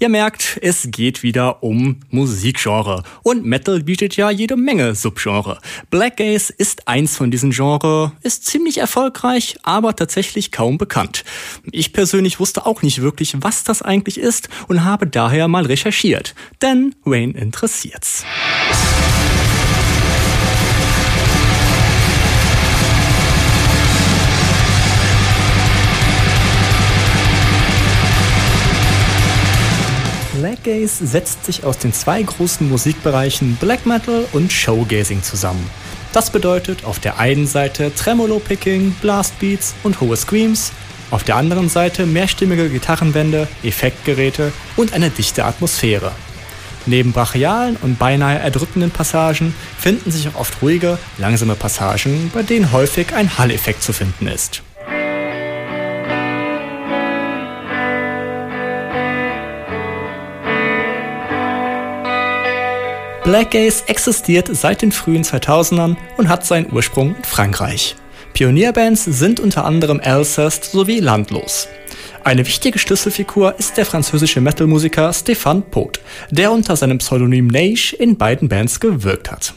Ihr merkt, es geht wieder um Musikgenre. Und Metal bietet ja jede Menge Subgenre. Black Gaze ist eins von diesen Genres, ist ziemlich erfolgreich, aber tatsächlich kaum bekannt. Ich persönlich wusste auch nicht wirklich, was das eigentlich ist und habe daher mal recherchiert. Denn Wayne interessiert's. Blackgaze setzt sich aus den zwei großen Musikbereichen Black Metal und Showgazing zusammen. Das bedeutet auf der einen Seite Tremolo-Picking, Blastbeats und hohe Screams, auf der anderen Seite mehrstimmige Gitarrenwände, Effektgeräte und eine dichte Atmosphäre. Neben brachialen und beinahe erdrückenden Passagen finden sich auch oft ruhige, langsame Passagen, bei denen häufig ein Hall-Effekt zu finden ist. Blackgaze existiert seit den frühen 2000ern und hat seinen Ursprung in Frankreich. Pionierbands sind unter anderem Alcest sowie Landlos. Eine wichtige Schlüsselfigur ist der französische Metalmusiker Stéphane Pot, der unter seinem Pseudonym Nage in beiden Bands gewirkt hat.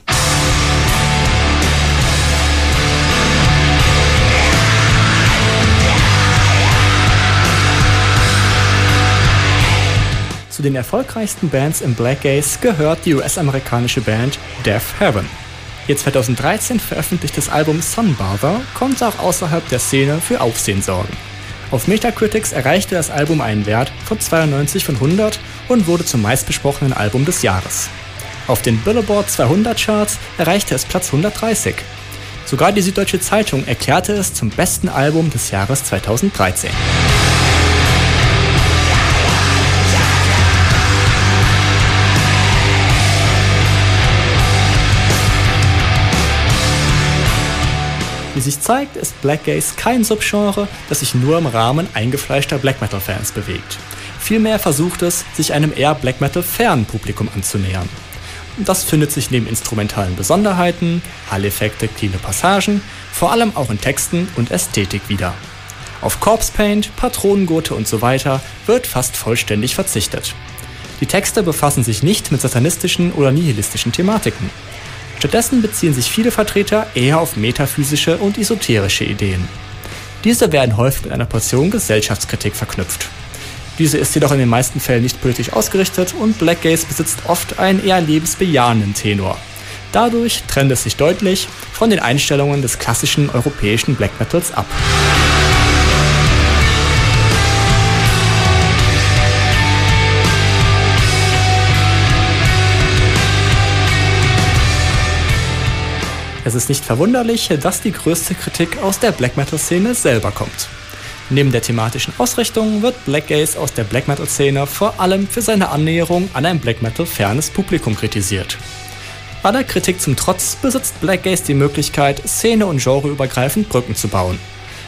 Zu den erfolgreichsten Bands im Black Gaze gehört die US-amerikanische Band Death Heaven. Ihr 2013 veröffentlichtes Album Sunbather konnte auch außerhalb der Szene für Aufsehen sorgen. Auf Metacritics erreichte das Album einen Wert von 92 von 100 und wurde zum meistbesprochenen Album des Jahres. Auf den Billboard 200 Charts erreichte es Platz 130. Sogar die Süddeutsche Zeitung erklärte es zum besten Album des Jahres 2013. Wie sich zeigt, ist Black Gaze kein Subgenre, das sich nur im Rahmen eingefleischter Black Metal Fans bewegt. Vielmehr versucht es, sich einem eher Black Metal fernen Publikum anzunähern. Das findet sich neben instrumentalen Besonderheiten, Hall-Effekte, cleane Passagen, vor allem auch in Texten und Ästhetik wieder. Auf Corpse Paint, Patronengurte und so weiter wird fast vollständig verzichtet. Die Texte befassen sich nicht mit satanistischen oder nihilistischen Thematiken. Stattdessen beziehen sich viele Vertreter eher auf metaphysische und esoterische Ideen. Diese werden häufig mit einer Portion Gesellschaftskritik verknüpft. Diese ist jedoch in den meisten Fällen nicht politisch ausgerichtet und Black Gaze besitzt oft einen eher lebensbejahenden Tenor. Dadurch trennt es sich deutlich von den Einstellungen des klassischen europäischen Black Metals ab. Es ist nicht verwunderlich, dass die größte Kritik aus der Black Metal-Szene selber kommt. Neben der thematischen Ausrichtung wird Black Gaze aus der Black Metal-Szene vor allem für seine Annäherung an ein Black Metal-fernes Publikum kritisiert. Aller Kritik zum Trotz besitzt Black Gaze die Möglichkeit, Szene- und genreübergreifend Brücken zu bauen.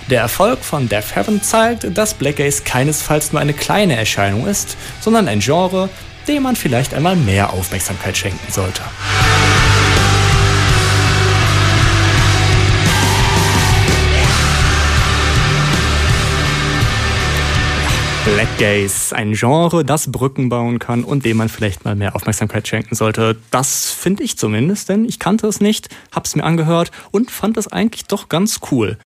Der Erfolg von Death Heaven zeigt, dass Black Gaze keinesfalls nur eine kleine Erscheinung ist, sondern ein Genre, dem man vielleicht einmal mehr Aufmerksamkeit schenken sollte. Black Gaze, ein Genre, das Brücken bauen kann und dem man vielleicht mal mehr Aufmerksamkeit schenken sollte. Das finde ich zumindest, denn ich kannte es nicht, hab's mir angehört und fand es eigentlich doch ganz cool.